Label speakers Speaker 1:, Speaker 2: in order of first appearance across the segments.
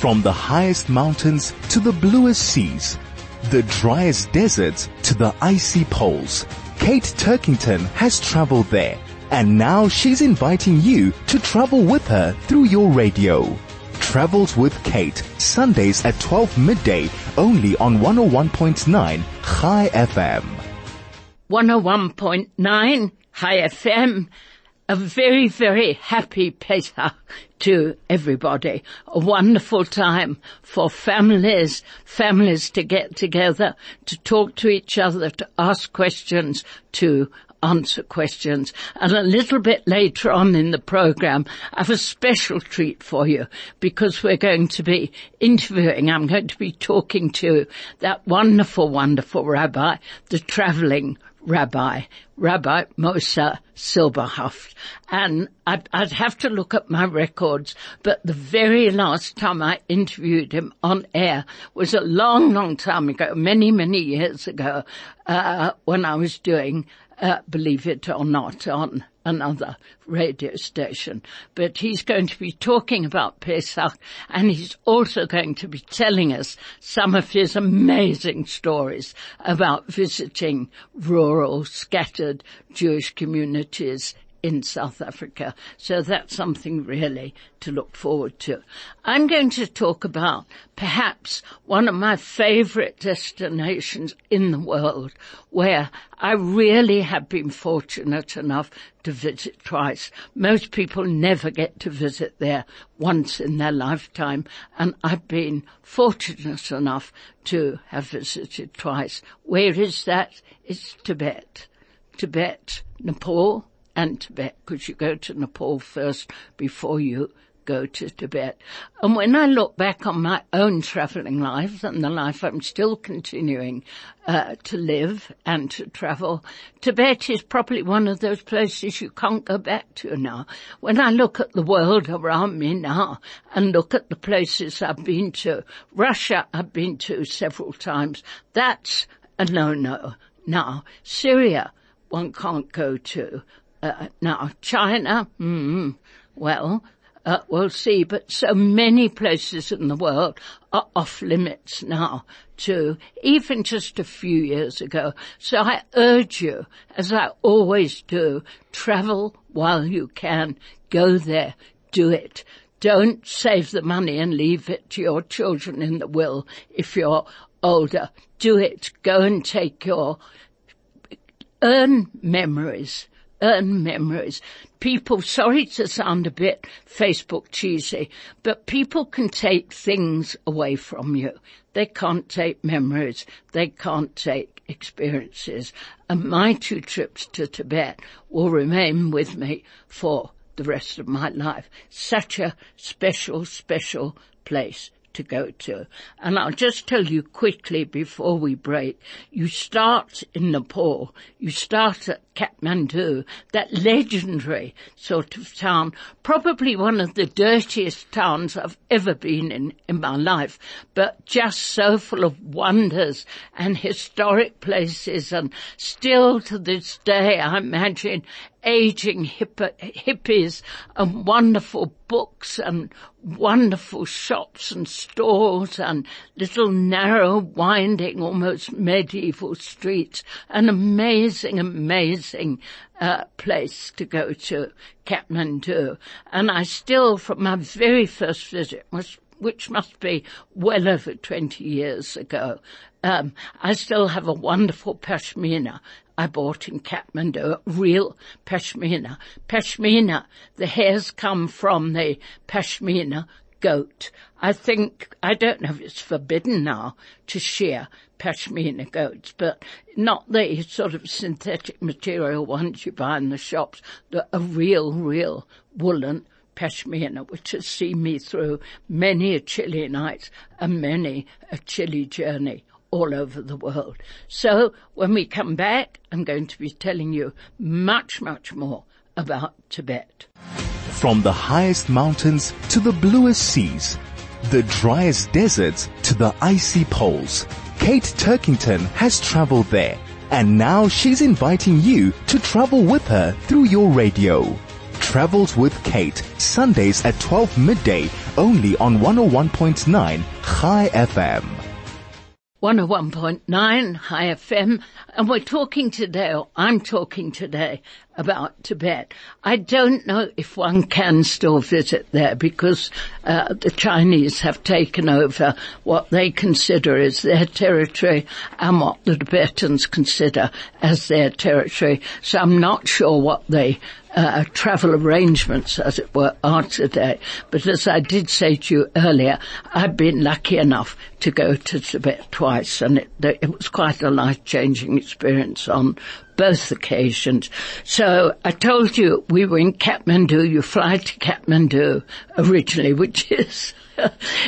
Speaker 1: From the highest mountains to the bluest seas, the driest deserts to the icy poles, Kate Turkington has traveled there and now she's inviting you to travel with her through your radio. Travels with Kate, Sundays at 12 midday, only on 101.9 High FM.
Speaker 2: 101.9 High FM. A very, very happy Pesach to everybody. A wonderful time for families, families to get together, to talk to each other, to ask questions, to answer questions. And a little bit later on in the program, I have a special treat for you because we're going to be interviewing, I'm going to be talking to that wonderful, wonderful rabbi, the traveling rabbi, Rabbi Moshe Silberhaft. And I'd, I'd, have to look at my records, but the very last time I interviewed him on air was a long, long time ago, many, many years ago, uh, when I was doing uh, believe it or not, on another radio station. But he's going to be talking about Pesach and he's also going to be telling us some of his amazing stories about visiting rural, scattered Jewish communities in South Africa. So that's something really to look forward to. I'm going to talk about perhaps one of my favorite destinations in the world where I really have been fortunate enough to visit twice. Most people never get to visit there once in their lifetime and I've been fortunate enough to have visited twice. Where is that? It's Tibet. Tibet, Nepal, and Tibet because you go to Nepal first before you go to Tibet. And when I look back on my own traveling life and the life I'm still continuing uh, to live and to travel, Tibet is probably one of those places you can't go back to now. When I look at the world around me now and look at the places I've been to, Russia I've been to several times, that's a no-no. Now, Syria, one can't go to. Uh, now, China, mm, well, uh, we'll see, but so many places in the world are off limits now to even just a few years ago. So I urge you, as I always do, travel while you can, go there, do it. Don't save the money and leave it to your children in the will if you're older. Do it. Go and take your, earn memories earn memories. People, sorry to sound a bit Facebook cheesy, but people can take things away from you. They can't take memories. They can't take experiences. And my two trips to Tibet will remain with me for the rest of my life. Such a special, special place to go to. And I'll just tell you quickly before we break, you start in Nepal, you start at Kathmandu, that legendary sort of town, probably one of the dirtiest towns I've ever been in in my life, but just so full of wonders and historic places. And still to this day I imagine aging hippies and wonderful books and wonderful shops and stores and little narrow winding almost medieval streets. An amazing amazing uh, place to go to Kathmandu. And I still from my very first visit was which must be well over 20 years ago. Um, I still have a wonderful pashmina I bought in Kathmandu, real pashmina. Pashmina, the hairs come from the pashmina goat. I think, I don't know if it's forbidden now to shear pashmina goats, but not the sort of synthetic material ones you buy in the shops, the, a real, real woolen pashmina, which has seen me through many a chilly night and many a chilly journey all over the world. So when we come back, I'm going to be telling you much, much more about Tibet.
Speaker 1: From the highest mountains to the bluest seas, the driest deserts to the icy poles, Kate Turkington has traveled there and now she's inviting you to travel with her through your radio. Travels with Kate, Sundays at 12 midday, only on 101.9 High FM.
Speaker 2: 101.9 High FM, and we're talking today, or I'm talking today, about Tibet. I don't know if one can still visit there because uh, the Chinese have taken over what they consider as their territory and what the Tibetans consider as their territory. So I'm not sure what they uh, travel arrangements, as it were, are today. But as I did say to you earlier, I've been lucky enough to go to Tibet twice, and it, it was quite a life-changing experience on both occasions. So I told you we were in Kathmandu. You fly to Kathmandu originally, which is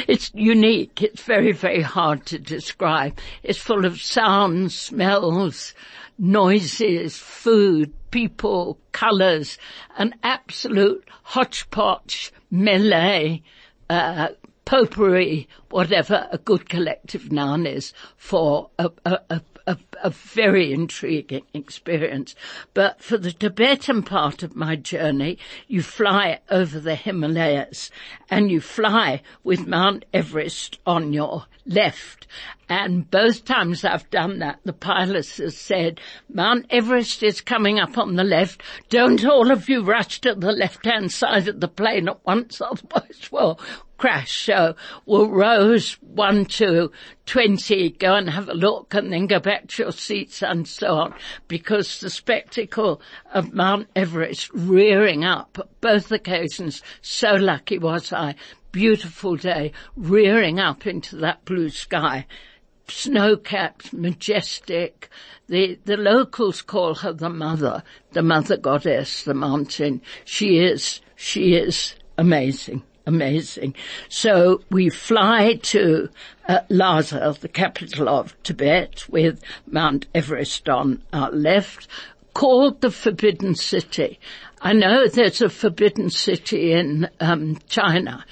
Speaker 2: it's unique. It's very, very hard to describe. It's full of sounds, smells, noises, food, people, colours, an absolute hodgepodge melee, uh, potpourri, whatever a good collective noun is for a, a, a a, a, very intriguing experience. But for the Tibetan part of my journey, you fly over the Himalayas and you fly with Mount Everest on your left. And both times I've done that, the pilots have said, Mount Everest is coming up on the left. Don't all of you rush to the left-hand side of the plane at once, otherwise we'll crash. So we'll rows one to 20, go and have a look and then go back to your seats and so on because the spectacle of Mount Everest rearing up both occasions, so lucky was I, beautiful day, rearing up into that blue sky. Snow-capped, majestic. The, the locals call her the mother, the mother goddess, the mountain. She is, she is amazing amazing. So we fly to uh, Lhasa, the capital of Tibet, with Mount Everest on our left, called the Forbidden City. I know there's a Forbidden City in um, China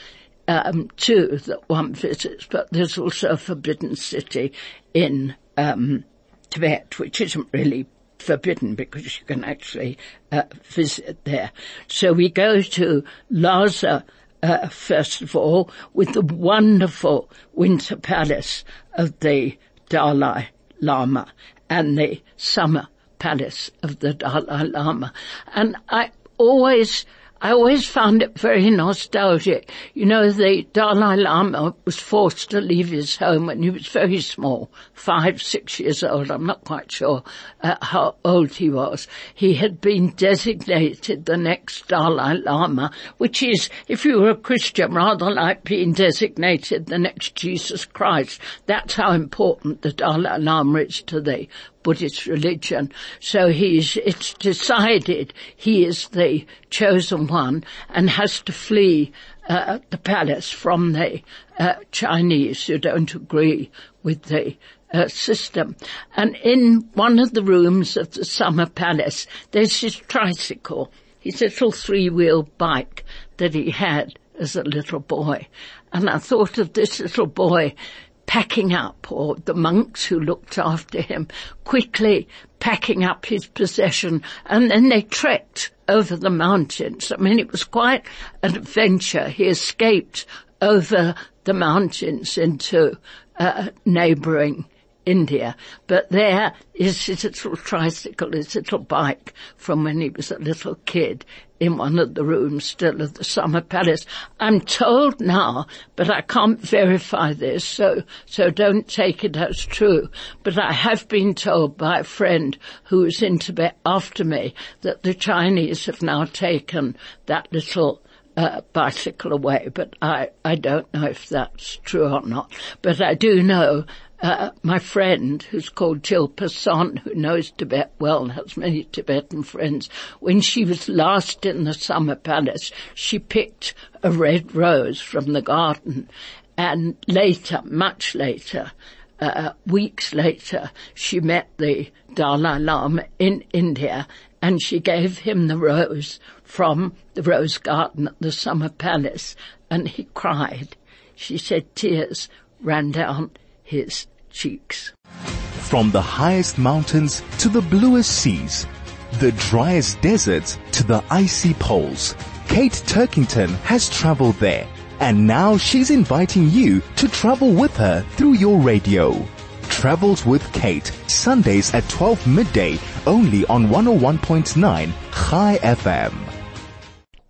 Speaker 2: um, that one visits, but there's also a forbidden city in um, Tibet, which isn't really forbidden because you can actually uh, visit there. So we go to Lhasa uh, first of all with the wonderful winter palace of the Dalai Lama and the summer palace of the Dalai Lama. And I always I always found it very nostalgic. You know, the Dalai Lama was forced to leave his home when he was very small, five, six years old. I'm not quite sure uh, how old he was. He had been designated the next Dalai Lama, which is, if you were a Christian, rather like being designated the next Jesus Christ. That's how important the Dalai Lama is to the Buddhist religion. So he's, it's decided he is the chosen one and has to flee uh, the palace from the uh, Chinese who don't agree with the uh, system. And in one of the rooms of the summer palace, there's his tricycle, his little three-wheel bike that he had as a little boy. And I thought of this little boy packing up, or the monks who looked after him, quickly packing up his possession, and then they trekked over the mountains. I mean, it was quite an adventure. He escaped over the mountains into uh, neighboring India. But there is his little tricycle, his little bike from when he was a little kid in one of the rooms still of the summer palace. I'm told now, but I can't verify this, so, so don't take it as true. But I have been told by a friend who was in Tibet after me that the Chinese have now taken that little uh, bicycle away, but I, I don't know if that's true or not. But I do know uh, my friend, who's called Jill Passon, who knows Tibet well and has many Tibetan friends, when she was last in the summer palace, she picked a red rose from the garden. And later, much later, uh, weeks later, she met the Dalai Lama in India and she gave him the rose from the rose garden at the summer palace and he cried. She said tears ran down his cheeks.
Speaker 1: From the highest mountains to the bluest seas, the driest deserts to the icy poles. Kate Turkington has traveled there and now she's inviting you to travel with her through your radio. Travels with Kate, Sundays at 12 midday, only on 101.9 High FM.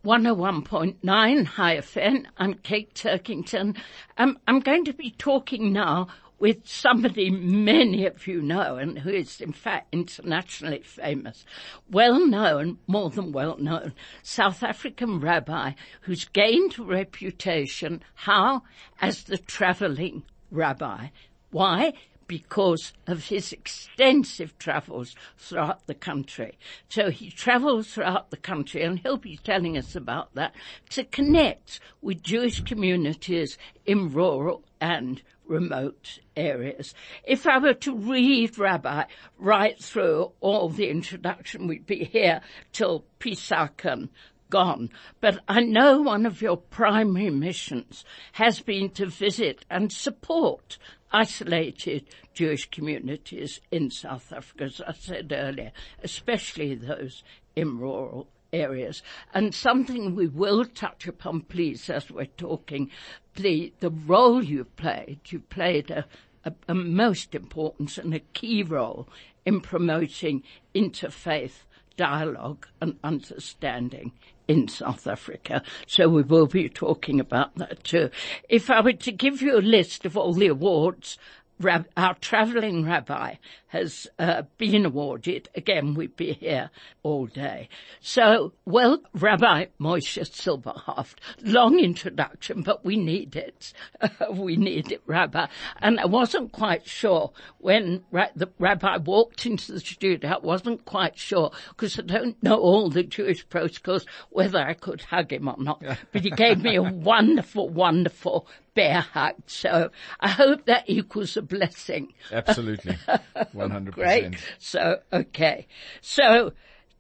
Speaker 2: 101.9 High FM. I'm Kate Turkington. Um, I'm going to be talking now with somebody many of you know and who is in fact internationally famous, well known, more than well known, South African rabbi who's gained a reputation, how? As the traveling rabbi. Why? because of his extensive travels throughout the country. So he travels throughout the country and he'll be telling us about that to connect with Jewish communities in rural and remote areas. If I were to read Rabbi right through all the introduction, we'd be here till Pesach and gone. But I know one of your primary missions has been to visit and support isolated Jewish communities in South Africa, as I said earlier, especially those in rural areas. And something we will touch upon, please, as we're talking, the, the role you played. You played a, a, a most important and a key role in promoting interfaith dialogue and understanding in South Africa. So we will be talking about that too. If I were to give you a list of all the awards Rab- our travelling rabbi has uh, been awarded. Again, we'd be here all day. So, well, Rabbi Moshe Silberhaft, long introduction, but we need it. we need it, Rabbi. And I wasn't quite sure when ra- the rabbi walked into the studio, I wasn't quite sure because I don't know all the Jewish protocols whether I could hug him or not. but he gave me a wonderful, wonderful bear hug. So I hope that equals a blessing.
Speaker 3: Absolutely. 100%.
Speaker 2: Great. So, okay. So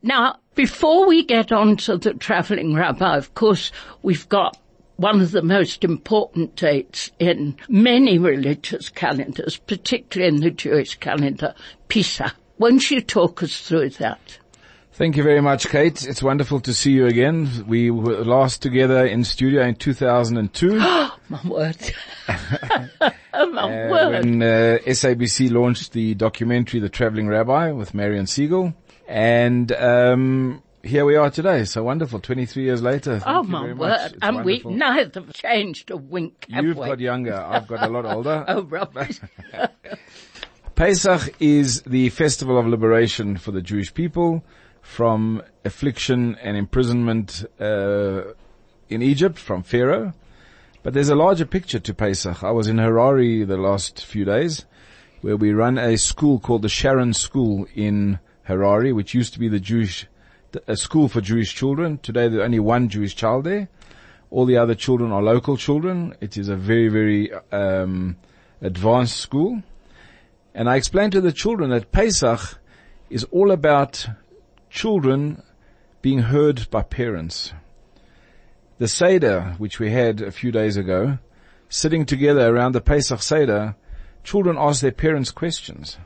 Speaker 2: now, before we get on to the traveling rabbi, of course, we've got one of the most important dates in many religious calendars, particularly in the Jewish calendar, Pesach. Won't you talk us through that?
Speaker 3: Thank you very much, Kate. It's wonderful to see you again. We were last together in studio in 2002.
Speaker 2: My word. My
Speaker 3: uh,
Speaker 2: word.
Speaker 3: when uh, SABC launched the documentary The Traveling Rabbi with Marion Siegel. And um, here we are today. So wonderful. 23 years later. Thank
Speaker 2: Oh
Speaker 3: you
Speaker 2: my
Speaker 3: very
Speaker 2: word. And we
Speaker 3: wonderful.
Speaker 2: neither have changed a wink,
Speaker 3: You've
Speaker 2: we?
Speaker 3: got younger. I've got a lot older.
Speaker 2: Oh, rubbish.
Speaker 3: Pesach is the festival of liberation for the Jewish people from affliction and imprisonment uh, in Egypt from Pharaoh. But there's a larger picture to Pesach. I was in Harare the last few days where we run a school called the Sharon School in Harare, which used to be the Jewish, a school for Jewish children. Today there's only one Jewish child there. All the other children are local children. It is a very, very um, advanced school. And I explained to the children that Pesach is all about children being heard by parents. The Seder, which we had a few days ago, sitting together around the Pesach Seder, children ask their parents questions.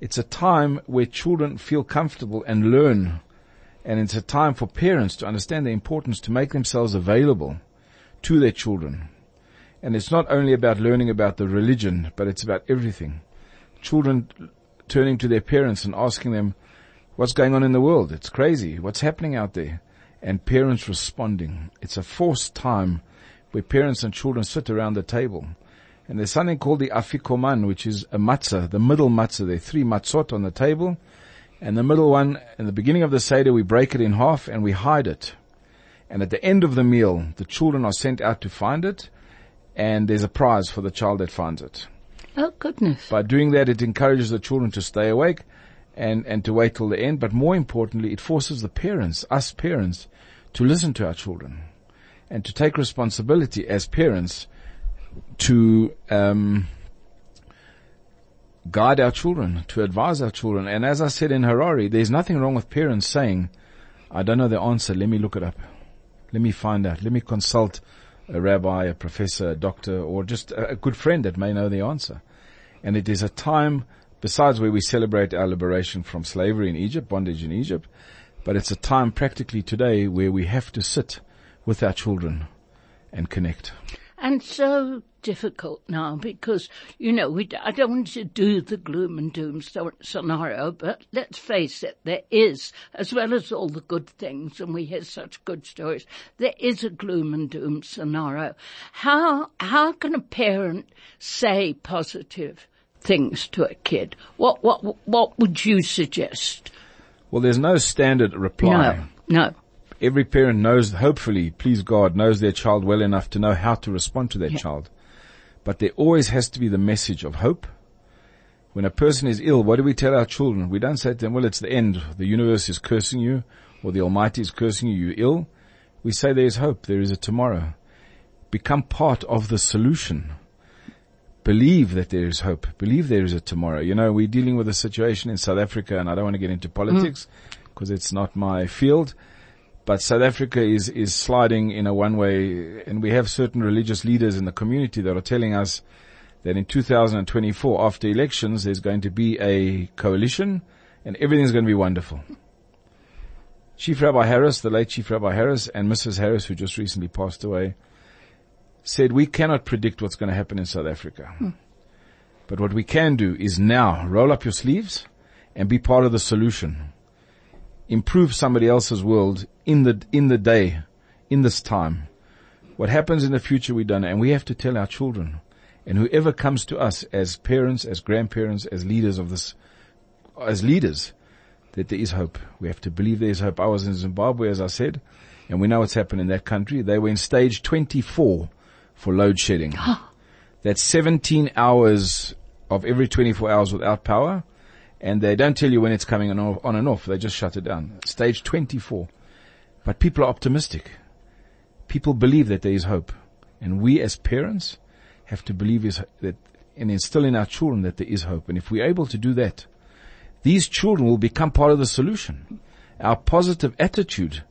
Speaker 3: It's a time where children feel comfortable and learn. And it's a time for parents to understand the importance to make themselves available to their children. And it's not only about learning about the religion, but it's about everything. Children turning to their parents and asking them, what's going on in the world? It's crazy. What's happening out there? And parents responding. It's a forced time where parents and children sit around the table. And there's something called the afikoman, which is a matzah, the middle matzah. There are three matzot on the table. And the middle one, in the beginning of the Seder, we break it in half and we hide it. And at the end of the meal, the children are sent out to find it. And there's a prize for the child that finds it.
Speaker 2: Oh, goodness.
Speaker 3: By doing that, it encourages the children to stay awake and, and to wait till the end. But more importantly, it forces the parents, us parents, to listen to our children and to take responsibility as parents to um, guide our children, to advise our children. And as I said in Harare, there's nothing wrong with parents saying, I don't know the answer, let me look it up. Let me find out. Let me consult a rabbi, a professor, a doctor, or just a a good friend that may know the answer. And it is a time besides where we celebrate our liberation from slavery in Egypt, bondage in Egypt, but it's a time practically today where we have to sit with our children and connect.
Speaker 2: And so difficult now because, you know, we, I don't want to do the gloom and doom scenario, but let's face it, there is, as well as all the good things, and we hear such good stories, there is a gloom and doom scenario. How, how can a parent say positive things to a kid? What, what, what would you suggest?
Speaker 3: Well, there's no standard reply.
Speaker 2: No, no
Speaker 3: every parent knows, hopefully, please God, knows their child well enough to know how to respond to their yeah. child. But there always has to be the message of hope. When a person is ill, what do we tell our children? We don't say to them, well, it's the end. The universe is cursing you or the Almighty is cursing you. You're ill. We say there is hope. There is a tomorrow. Become part of the solution. Believe that there is hope. Believe there is a tomorrow. You know, we're dealing with a situation in South Africa and I don't want to get into politics because mm. it's not my field. But South Africa is, is sliding in a one way and we have certain religious leaders in the community that are telling us that in 2024 after elections there's going to be a coalition and everything's going to be wonderful. Chief Rabbi Harris, the late Chief Rabbi Harris and Mrs. Harris who just recently passed away said we cannot predict what's going to happen in South Africa. Hmm. But what we can do is now roll up your sleeves and be part of the solution improve somebody else's world in the, in the day, in this time. What happens in the future we don't know, and we have to tell our children. And whoever comes to us as parents, as grandparents, as leaders of this, as leaders, that there is hope. We have to believe there is hope. I was in Zimbabwe, as I said, and we know what's happened in that country. They were in stage 24 for load shedding. That's 17 hours of every 24 hours without power and they don't tell you when it's coming on, on and off. They just shut it down. Stage 24. But people are optimistic. People believe that there is hope. And we as parents have to believe is that and instill in our children that there is hope. And if we're able to do that, these children will become part of the solution. Our positive attitude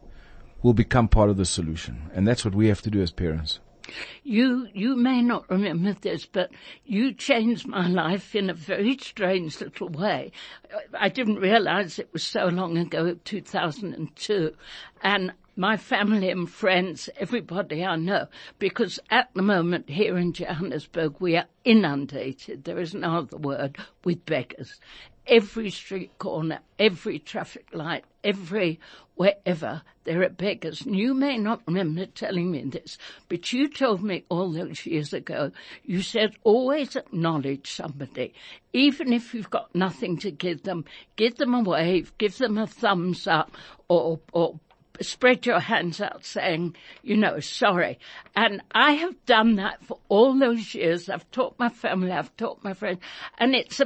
Speaker 3: will become part of the solution. And that's what we have to do as parents.
Speaker 2: You, you may not remember this, but you changed my life in a very strange little way. I didn't realize it was so long ago, 2002. And my family and friends, everybody I know, because at the moment here in Johannesburg we are inundated, there is no other word, with beggars every street corner, every traffic light, every wherever there are beggars. And you may not remember telling me this, but you told me all those years ago, you said always acknowledge somebody. Even if you've got nothing to give them, give them a wave, give them a thumbs up or, or spread your hands out saying, you know, sorry. And I have done that for all those years. I've taught my family, I've taught my friends, and it's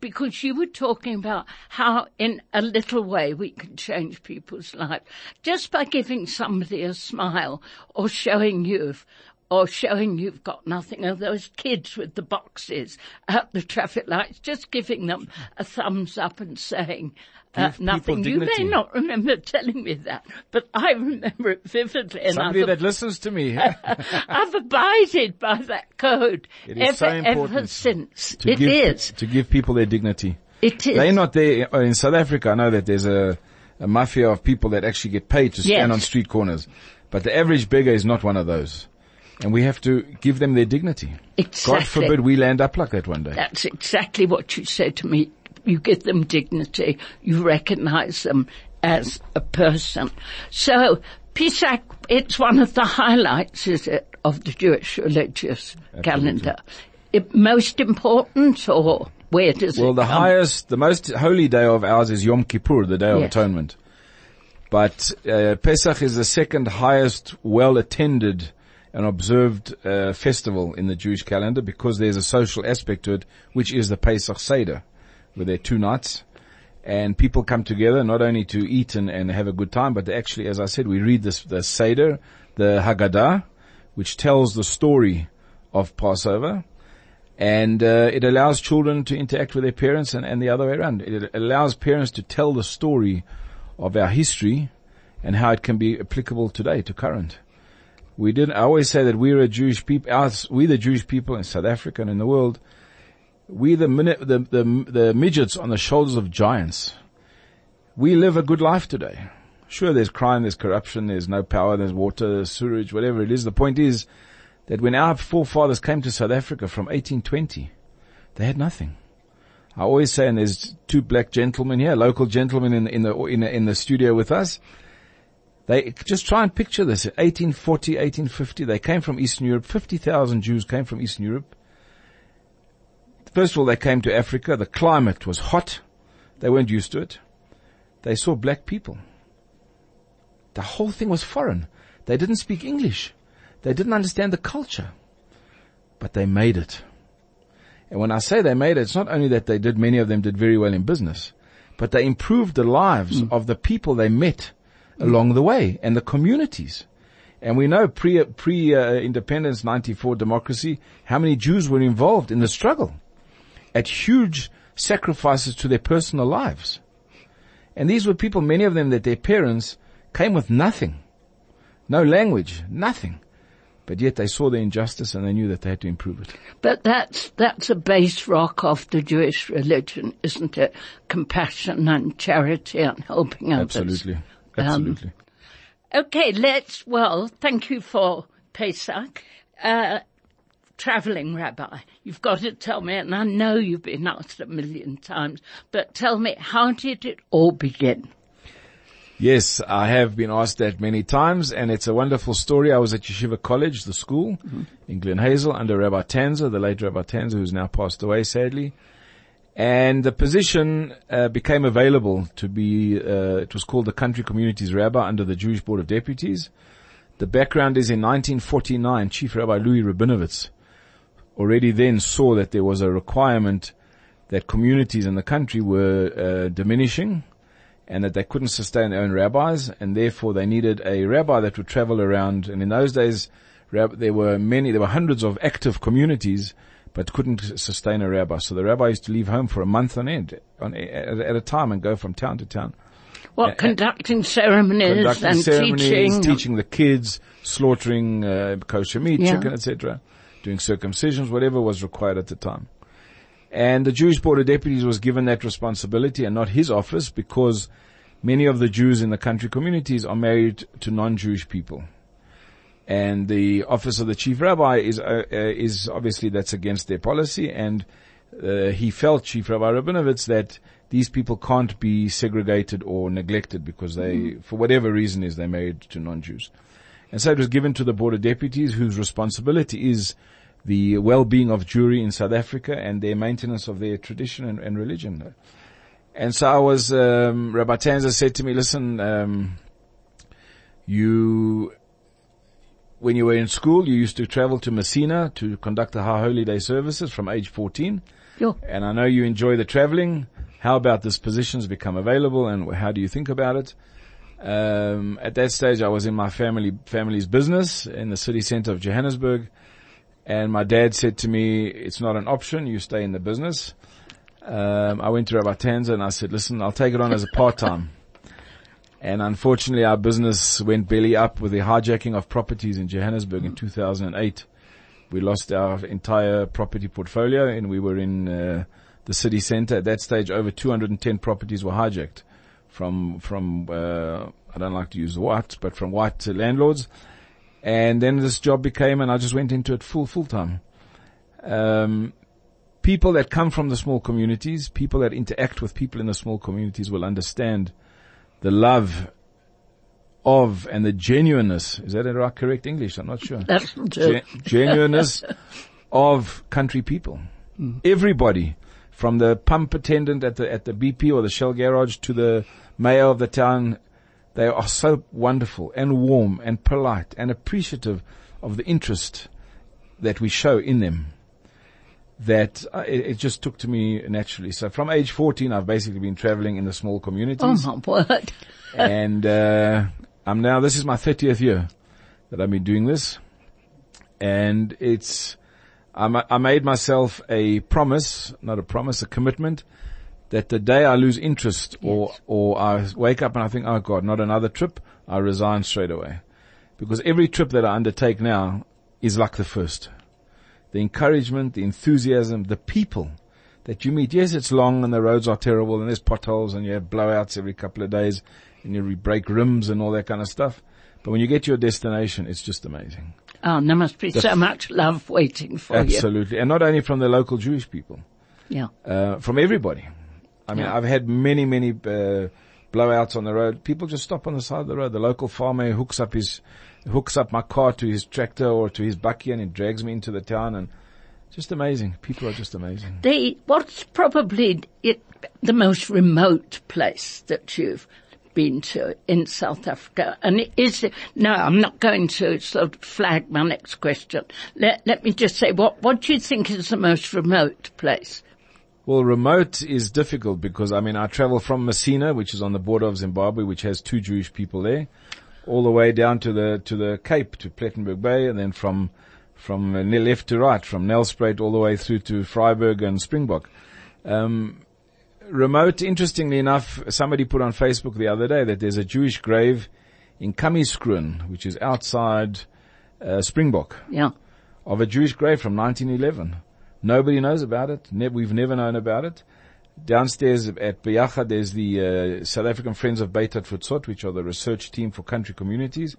Speaker 2: because you were talking about how in a little way we can change people's lives just by giving somebody a smile or showing you've or showing you've got nothing, or those kids with the boxes at the traffic lights, just giving them a thumbs up and saying, uh, nothing. You may not remember telling me that, but I remember it vividly.
Speaker 3: Somebody that listens to me.
Speaker 2: I've abided by that code ever, so ever since.
Speaker 3: To
Speaker 2: it
Speaker 3: give,
Speaker 2: is.
Speaker 3: To give people their dignity.
Speaker 2: It is.
Speaker 3: They're not there. In South Africa, I know that there's a, a mafia of people that actually get paid to stand yes. on street corners. But the average beggar is not one of those. And we have to give them their dignity.
Speaker 2: Exactly.
Speaker 3: God forbid we land up like that one day.
Speaker 2: That's exactly what you said to me you give them dignity, you recognize them as a person. So, Pesach, it's one of the highlights, is it, of the Jewish religious Absolutely. calendar. It, most important or where does
Speaker 3: well,
Speaker 2: it
Speaker 3: the
Speaker 2: come?
Speaker 3: highest, the most holy day of ours is Yom Kippur, the Day of yes. Atonement. But uh, Pesach is the second highest well attended and observed uh, festival in the Jewish calendar because there's a social aspect to it, which is the Pesach Seder where there are two nights and people come together not only to eat and, and have a good time, but actually, as I said, we read this, the Seder, the Haggadah, which tells the story of Passover. And uh, it allows children to interact with their parents and, and the other way around. It allows parents to tell the story of our history and how it can be applicable today to current. We did. I always say that we're a Jewish people. we the Jewish people in South Africa and in the world We the, the, the, the midgets on the shoulders of giants. We live a good life today. Sure, there's crime, there's corruption, there's no power, there's water, there's sewage, whatever it is. The point is that when our forefathers came to South Africa from 1820, they had nothing. I always say, and there's two black gentlemen here, local gentlemen in, in the, in the, in the studio with us. They just try and picture this. 1840, 1850, they came from Eastern Europe. 50,000 Jews came from Eastern Europe. First of all, they came to Africa. The climate was hot. They weren't used to it. They saw black people. The whole thing was foreign. They didn't speak English. They didn't understand the culture. But they made it. And when I say they made it, it's not only that they did, many of them did very well in business, but they improved the lives mm. of the people they met along the way and the communities. And we know pre, pre uh, independence 94 democracy, how many Jews were involved in the struggle at huge sacrifices to their personal lives. And these were people, many of them that their parents came with nothing. No language, nothing. But yet they saw the injustice and they knew that they had to improve it.
Speaker 2: But that's, that's a base rock of the Jewish religion, isn't it? Compassion and charity and helping others.
Speaker 3: Absolutely. Absolutely.
Speaker 2: Um, okay, let's, well, thank you for Pesach. Uh, traveling rabbi, you've got to tell me, and I know you've been asked a million times, but tell me, how did it all begin?
Speaker 3: Yes, I have been asked that many times, and it's a wonderful story. I was at Yeshiva College, the school, mm-hmm. in Glen Hazel, under Rabbi Tanzer, the late Rabbi Tanzer, who's now passed away, sadly. And the position uh, became available to be, uh, it was called the Country Communities Rabbi under the Jewish Board of Deputies. The background is in 1949, Chief Rabbi Louis Rabinowitz already then saw that there was a requirement that communities in the country were uh, diminishing and that they couldn't sustain their own rabbis, and therefore they needed a rabbi that would travel around. And in those days, there were many, there were hundreds of active communities, but couldn't sustain a rabbi. So the rabbi used to leave home for a month on end, on, at, at a time, and go from town to town.
Speaker 2: Well, conducting ceremonies
Speaker 3: conducting
Speaker 2: and
Speaker 3: ceremonies,
Speaker 2: teaching.
Speaker 3: teaching the kids, slaughtering uh, kosher meat,
Speaker 2: Yeah.
Speaker 3: chicken, etc., doing circumcisions, whatever was required at the time. And the Jewish Board of Deputies was given that responsibility and not his office because many of the Jews in the country communities are married to non-Jewish people. And the office of the chief rabbi is, uh, uh, is obviously that's against their policy and uh, he felt, Chief Rabbi Rabinowitz, that these people can't be segregated or neglected because they, for whatever reason is, they're married to non-Jews. And so it was given to the Board of Deputies whose responsibility is the well-being of Jewry in South Africa and their maintenance of their tradition and, and religion. And so I was, um, Rabbi Tanzer said to me, listen, um, you, when you were in school, you used to travel to Messina to conduct the High Holy Day services from age 14.
Speaker 2: Sure.
Speaker 3: And I know you enjoy the traveling. How about this position's become available and how do you think about it? Um, at that stage, I was in my family, family's business in the city center of Johannesburg. And my dad said to me, it's not an option. You stay in the business. Um, I went to Rabbi Tanzer and I said, listen, I'll take it on as a part-time. And unfortunately, our business went belly up with the hijacking of properties in Johannesburg in 2008. We lost our entire property portfolio and we were in uh, the city center. At that stage, over 210 properties were hijacked from, from, uh, I don't like to use white, but from white landlords. And then this job became, and I just went into it full, full time. Um, people that come from the small communities, people that interact with people in the small communities will understand the love of and the genuineness. Is that right, correct English? I'm not sure.
Speaker 2: That's
Speaker 3: Gen- genuineness of country people. Mm. Everybody, from the pump attendant at the at the BP or the Shell garage to the mayor of the town, they are so wonderful and warm and polite and appreciative of the interest that we show in them. That uh, it, it just took to me naturally. So from age 14, I've basically been traveling in the small communities.
Speaker 2: oh my word.
Speaker 3: and uh, I'm now. This is my thirtieth year that I've been doing this, and it's. I ma- I made myself a promise, not a promise, a commitment, that the day I lose interest or or I wake up and I think, oh God, not another trip, I resign straight away, because every trip that I undertake now is like the first. The encouragement, the enthusiasm, the people that you meet. Yes, it's long and the roads are terrible and there's potholes and you have blowouts every couple of days and you break rims and all that kind of stuff. But when you get to your destination, it's just amazing.
Speaker 2: Oh, there must be so much love waiting for you.
Speaker 3: Absolutely. And not only from the local Jewish people,
Speaker 2: Yeah.
Speaker 3: uh, from everybody. I mean,
Speaker 2: Yeah.
Speaker 3: I've had many, many, uh, blowouts on the road. People just stop on the side of the road. The local farmer hooks up his, hooks up my car to his tractor or to his bakkie and he drags me into the town and just amazing. People are just amazing.
Speaker 2: The, what's probably it, the most remote place that you've been to in South Africa? And is it, no, I'm not going to sort of flag my next question. Let, let me just say, what, what do you think is the most remote place?
Speaker 3: Well, remote is difficult because I mean I travel from Messina, which is on the border of Zimbabwe, which has two Jewish people there, all the way down to the to the Cape to Plettenberg Bay, and then from from uh, left to right, from Nelspruit all the way through to Vryburg and Springbok. Um, remote, interestingly enough, somebody put on Facebook the other day that there's a Jewish grave in Kamieskroon, which is outside uh, Springbok
Speaker 2: Yeah.
Speaker 3: of a Jewish grave from 1911. Nobody knows about it. Ne- we've never known about it. Downstairs at Beyachad, there's the uh, South African Friends of Beit Hatfutsot, which are the research team for country communities.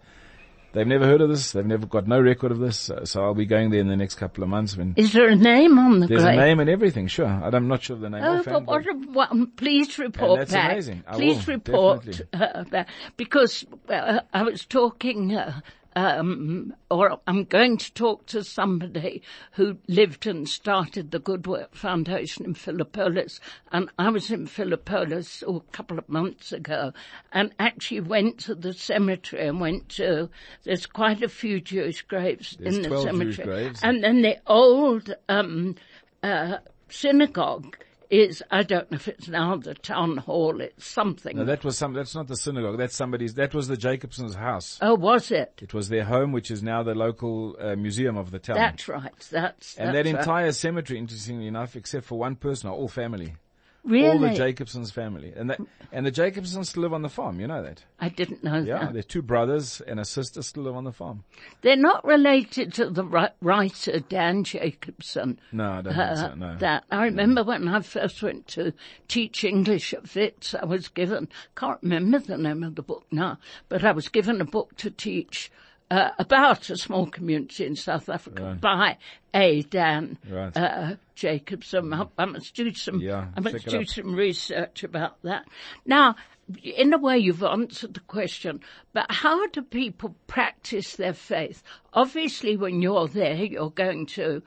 Speaker 3: They've never heard of this. They've never got no record of this. Uh, So I'll be going there in the next couple of months. When
Speaker 2: Is there a name on the
Speaker 3: there's
Speaker 2: grave?
Speaker 3: a name and everything, sure. I'm not sure of the name.
Speaker 2: Oh, but what, a, what please report
Speaker 3: that's
Speaker 2: back.
Speaker 3: amazing. I
Speaker 2: please
Speaker 3: will,
Speaker 2: report uh, back because uh, I was talking, uh, um, or I'm going to talk to somebody who lived and started the Good Work Foundation in Philippolis, and I was in Philippolis oh, a couple of months ago, and actually went to the cemetery and went to. There's quite a few Jewish graves
Speaker 3: There's
Speaker 2: in the cemetery, and then the old um, uh, synagogue is, I don't know if it's now the town hall, it's something.
Speaker 3: No, that was some. That's not the synagogue. That's somebody's. That was the Jacobsons' house.
Speaker 2: oh, was it?
Speaker 3: It was their home, which is now the local uh, museum of the town.
Speaker 2: That's right. That's,
Speaker 3: and
Speaker 2: that's
Speaker 3: that
Speaker 2: right.
Speaker 3: entire cemetery, interestingly enough, except for one person, are all family.
Speaker 2: Really?
Speaker 3: All the Jacobsons family. And that, and the Jacobsons still live on the farm, you know that?
Speaker 2: I didn't know that.
Speaker 3: Yeah,
Speaker 2: that.
Speaker 3: their two brothers and a sister still live on the farm.
Speaker 2: They're not related to the writer Dan Jacobson.
Speaker 3: No, I don't
Speaker 2: uh,
Speaker 3: think so, no.
Speaker 2: That I remember when I first went to teach English at Wits, I was given can't remember the name of the book now, but I was given a book to teach uh, about a small community in South Africa by a Dan
Speaker 3: Right.
Speaker 2: uh, Jacobson. I, I must do some.
Speaker 3: Yeah,
Speaker 2: I must do some research about that. Now, in a way, you've answered the question, but how do people practice their faith? Obviously, when you're there, you're going to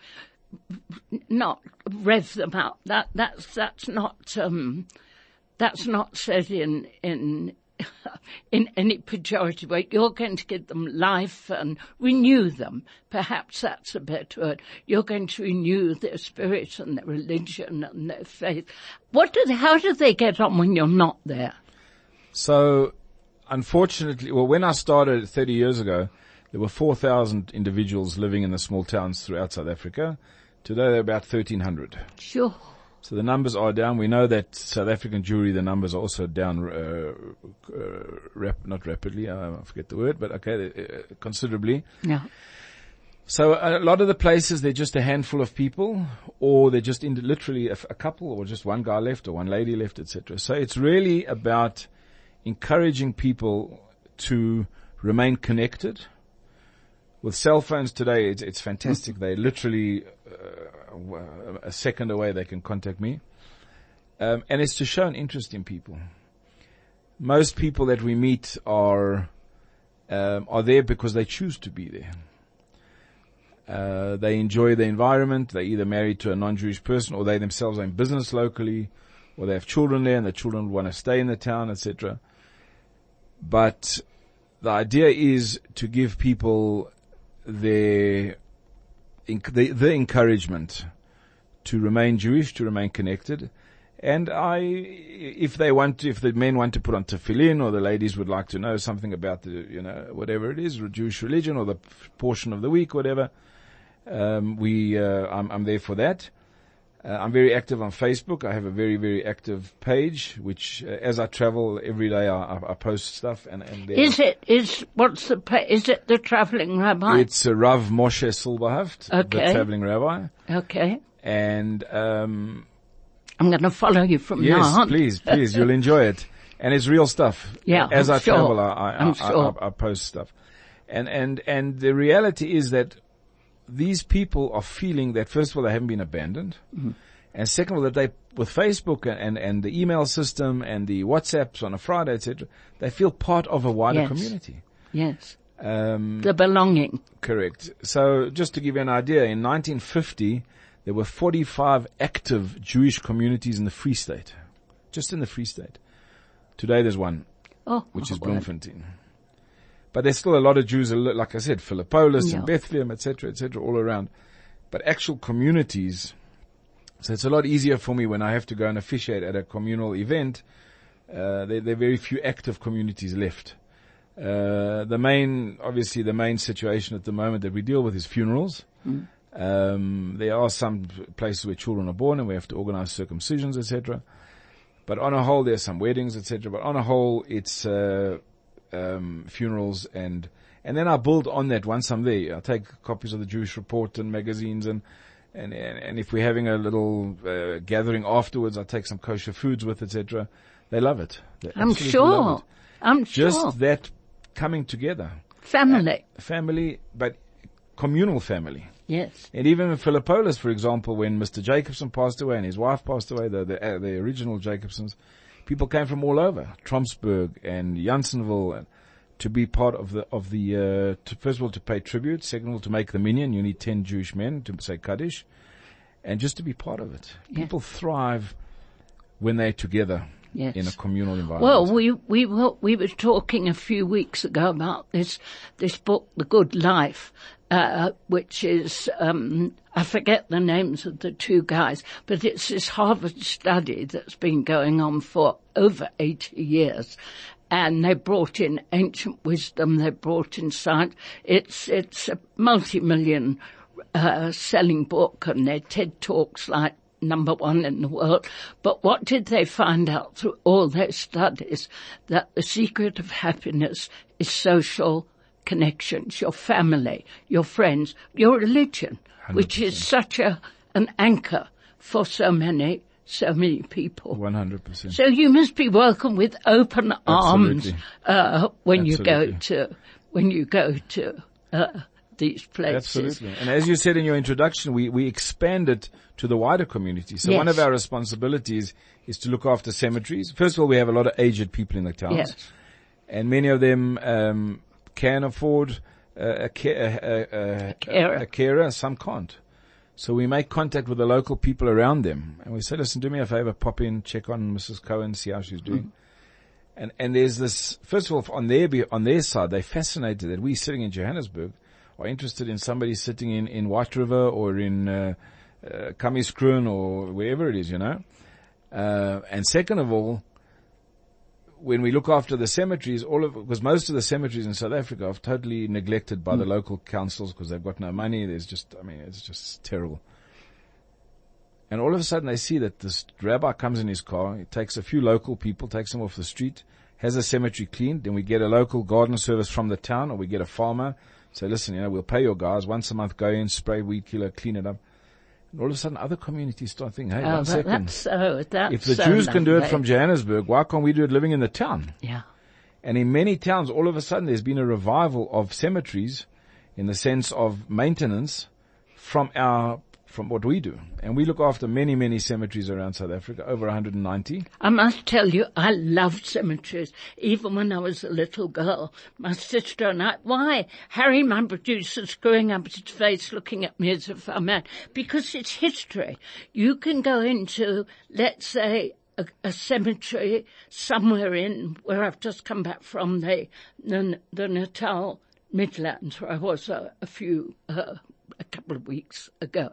Speaker 2: not rev them up. That that's that's not um, that's not said in in in any pejorative way. You're going to give them life and renew them. Perhaps that's a better word. You're going to renew their spirit and their religion and their faith. What do they, how do they get on when you're not there?
Speaker 3: So, unfortunately, well, when I started 30 years ago, there were 4,000 individuals living in the small towns throughout South Africa. Today, there are about 1,300.
Speaker 2: Sure.
Speaker 3: So the numbers are down. We know that South African Jewry, the numbers are also down, uh, uh, rap, not rapidly, uh, I forget the word, but okay, uh, considerably.
Speaker 2: Yeah.
Speaker 3: So a lot of the places, they're just a handful of people, or they're just in literally a, a couple, or just one guy left, or one lady left, etc. So it's really about encouraging people to remain connected. With cell phones today, it's, it's fantastic. They literally uh, a second away, they can contact me, um, and it's to show an interest in people. Most people that we meet are um, are there because they choose to be there. Uh, they enjoy the environment. They're either married to a non-Jewish person or they themselves are in business locally or they have children there and the children want to stay in the town, etc. But the idea is to give people the, the encouragement to remain Jewish, to remain connected. And I, if they want if the men want to put on tefillin or the ladies would like to know something about the, you know, whatever it is, Jewish religion or the portion of the week, whatever, um, we, uh, I'm, I'm there for that. Uh, I'm very active on Facebook. I have a very, very active page, which uh, as I travel every day, I, I, post stuff. And, and
Speaker 2: Is it, is, what's the, pa- is it the traveling rabbi?
Speaker 3: it's uh, Rav Moshe Silberhaft, the traveling rabbi.
Speaker 2: okay.
Speaker 3: And um,
Speaker 2: I'm going to follow you from
Speaker 3: Yes,
Speaker 2: now on.
Speaker 3: please, please. You'll enjoy it. And it's real stuff.
Speaker 2: Yeah,
Speaker 3: As
Speaker 2: I'm
Speaker 3: I
Speaker 2: sure.
Speaker 3: travel, I, I,
Speaker 2: I'm
Speaker 3: I,
Speaker 2: sure.
Speaker 3: I, I post stuff. And, and, and the reality is that these people are feeling that first of all, they haven't been abandoned.
Speaker 2: Mm-hmm.
Speaker 3: And second of all, that they, with Facebook and, and, the email system and the WhatsApps on a Friday, etc., they feel part of a wider
Speaker 2: Yes.
Speaker 3: community.
Speaker 2: Yes.
Speaker 3: Um,
Speaker 2: The belonging.
Speaker 3: Correct. So just to give you an idea, in 1950, there were 45 active Jewish communities in the Free State. Just in the Free State. Today there's one,
Speaker 2: Oh,
Speaker 3: which
Speaker 2: my
Speaker 3: is. Bloemfontein. But there's still a lot of Jews, like I said, Philippolis
Speaker 2: Yeah.
Speaker 3: and Bethlehem, etc., etc., all around. But actual communities, so it's a lot easier for me when I have to go and officiate at a communal event. Uh, there, there are very few active communities left. Uh, the main, obviously, the main situation at the moment that we deal with is funerals. Um, there are some places where children are born and we have to organize circumcisions, etc. But on a whole, there are some weddings, etc. But on a whole, it's uh, um, funerals and and then I build on that once I'm there. I take copies of the Jewish Report and magazines and. And, and, if we're having a little uh, gathering afterwards, I take some kosher foods with, etc. They love it. They
Speaker 2: I'm sure.
Speaker 3: it.
Speaker 2: I'm sure
Speaker 3: Just
Speaker 2: sure.
Speaker 3: that coming together,
Speaker 2: Family.
Speaker 3: family, but communal family.
Speaker 2: Yes.
Speaker 3: And even in Philippolis, for example, when Mr. Jacobson passed away and his wife passed away, the, the, uh, the original Jacobsons, people came from all over, Trompsburg and Jansenville, and to be part of the, of the, uh, to, first of all, to pay tribute, second of all, to make the minyan. You need 10 Jewish men to say Kaddish, and just to be part of it.
Speaker 2: Yeah.
Speaker 3: People thrive when they're together
Speaker 2: Yes.
Speaker 3: in a communal environment.
Speaker 2: Well, we we were we were talking a few weeks ago about this this book, The Good Life, uh, which is um, I forget the names of the two guys, but it's this Harvard study that's been going on for over eighty years. And they brought in ancient wisdom. They brought in science. It's it's a multi-million uh, selling book, and their TED talks like number one in the world. But what did they find out through all their studies? That the secret of happiness is social connections, your family, your friends, your religion, which is such a, an anchor for so many, so many people.
Speaker 3: 100%.
Speaker 2: So you must be welcome with open arms
Speaker 3: Absolutely.
Speaker 2: uh, when you go to when you go to uh, these places.
Speaker 3: Absolutely. And as you said in your introduction, we, we expand it to the wider community. So one of our responsibilities is to look after cemeteries. First of all, we have a lot of aged people in the towns.
Speaker 2: Yes.
Speaker 3: And many of them, um, can afford uh, a, a, a, a,
Speaker 2: carer.
Speaker 3: Some can't. So we make contact with the local people around them and we say, listen, do me a favor, pop in, check on Mrs. Cohen, see how she's doing. And, and there's this, first of all, on their, on their side, they're fascinated that we sitting in Johannesburg are interested in somebody sitting in, in White River or in, uh, uh, or wherever it is, you know. Uh, and second of all, when we look after the cemeteries, all of, because most of the cemeteries in South Africa are totally neglected by the mm. local councils because they've got no money. There's just, I mean, it's just terrible. And all of a sudden they see that this rabbi comes in his car, he takes a few local people, takes them off the street, has a cemetery cleaned, then we get a local garden service from the town or we get a farmer, say, listen, you know, we'll pay your guys once a month, go in, spray weed killer, clean it up. And all of a sudden other communities start thinking, hey,
Speaker 2: Oh,
Speaker 3: one
Speaker 2: that-
Speaker 3: second.
Speaker 2: that's so, that's
Speaker 3: If the
Speaker 2: so
Speaker 3: Jews can do it from Johannesburg, why can't we do it living in the town?
Speaker 2: Yeah.
Speaker 3: And in many towns, all of a sudden, there's been a revival of cemeteries in the sense of maintenance from our, from what we do. And we look after many, many cemeteries around South Africa, over 190.
Speaker 2: I must tell you, I loved cemeteries. Even when I was a little girl, my sister and I, why? Harry, my producer, screwing up his face looking at me as if I'm mad. Because it's history. You can go into, let's say, a, a cemetery somewhere in where I've just come back from the, the, the Natal Midlands where I was a, a few, uh, a couple of weeks ago.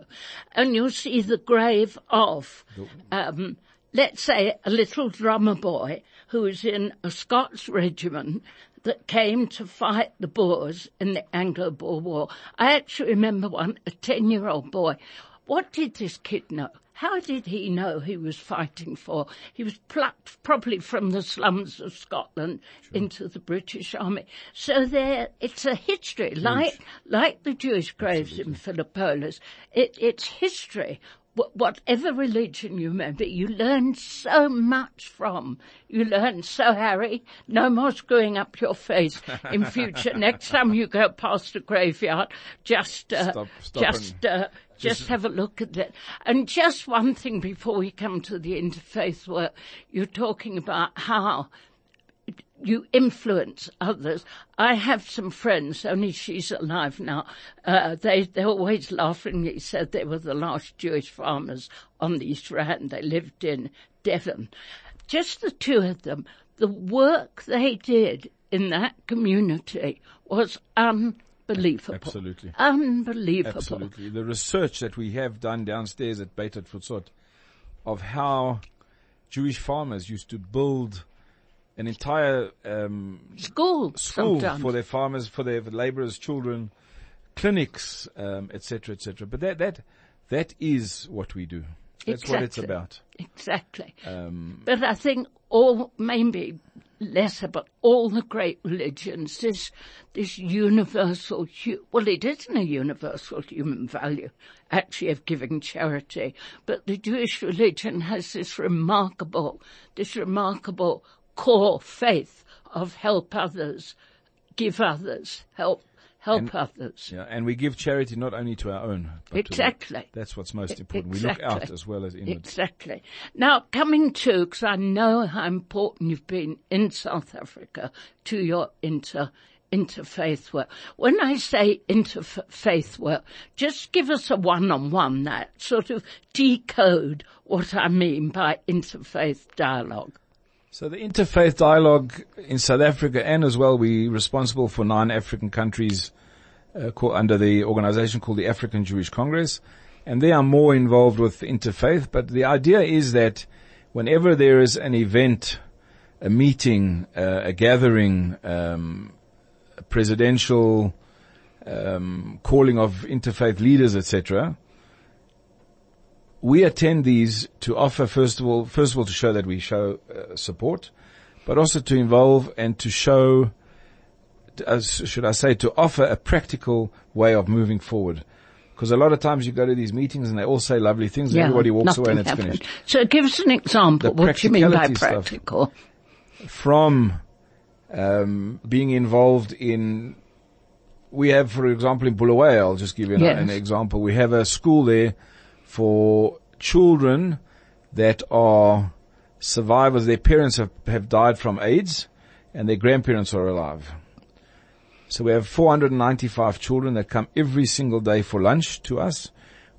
Speaker 2: And you'll see the grave of, um, let's say a little drummer boy who was in a Scots regiment that came to fight the Boers in the Anglo-Boer War. I actually remember one, a 10 year old boy. What did this kid know? How did he know he was fighting for? He was plucked probably from the slums of Scotland into the British Army. So there, it's a history, like, like the Jewish graves in Philippolis. It, it's history whatever religion you may be, you learn so much from. You learn, so Harry, no more screwing up your face in future. Next time you go past a graveyard, just, uh,
Speaker 3: Stop- stop
Speaker 2: just, uh, just have a look at that. And just one thing before we come to the interfaith work, you're talking about how you influence others. I have some friends, only she's alive now. Uh, they, they always laughingly said they were the last Jewish farmers on the East Rand. They lived in Devon. Just the two of them. The work they did in that community was unbelievable.
Speaker 3: Absolutely.
Speaker 2: Unbelievable.
Speaker 3: Absolutely. The research that we have done downstairs at Beit Hatfutsot of how Jewish farmers used to build an entire um,
Speaker 2: School,
Speaker 3: school
Speaker 2: sometimes.
Speaker 3: for their farmers, for their laborers' children, clinics, um, etc., etc. But that that that is what we do. That's what it's about.
Speaker 2: Exactly.
Speaker 3: Um,
Speaker 2: But I think all, maybe lesser, but all the great religions, this, this universal, well, it isn't a universal human value, actually, of giving charity, but the Jewish religion has this remarkable, this remarkable core faith of help others, give others, help, help others.
Speaker 3: yeah, and we give charity not only to our own. To the-
Speaker 2: Exactly.
Speaker 3: that's what's most important. We look out as well as inward.
Speaker 2: Exactly. Now, coming to, because I know how important you've been in South Africa to your inter interfaith work. When I say interfaith work, just give us a one-on-one that sort of decode what I mean by interfaith dialogue.
Speaker 3: So the interfaith dialogue in South Africa and as well, we're responsible for nine African countries uh, under the organization called the African Jewish Congress. And they are more involved with interfaith, but the idea is that whenever there is an event, a meeting, uh, a gathering, um, a presidential um, calling of interfaith leaders, etc., we attend these to offer, first of all, first of all, to show that we show uh, support, but also to involve and to show, as should I say, to offer a practical way of moving forward. Because a lot of times you go to these meetings and they all say lovely things and everybody walks away and it's
Speaker 2: happened.
Speaker 3: finished.
Speaker 2: So give us an example.
Speaker 3: The
Speaker 2: What do you mean by practical?
Speaker 3: From um, being involved in, we have, for example, in Bulawayo, I'll just give you an,
Speaker 2: Yes.
Speaker 3: an example. We have a school there for children that are survivors. Their parents have, have died from AIDS and their grandparents are alive. So we have 495 children that come every single day for lunch to us.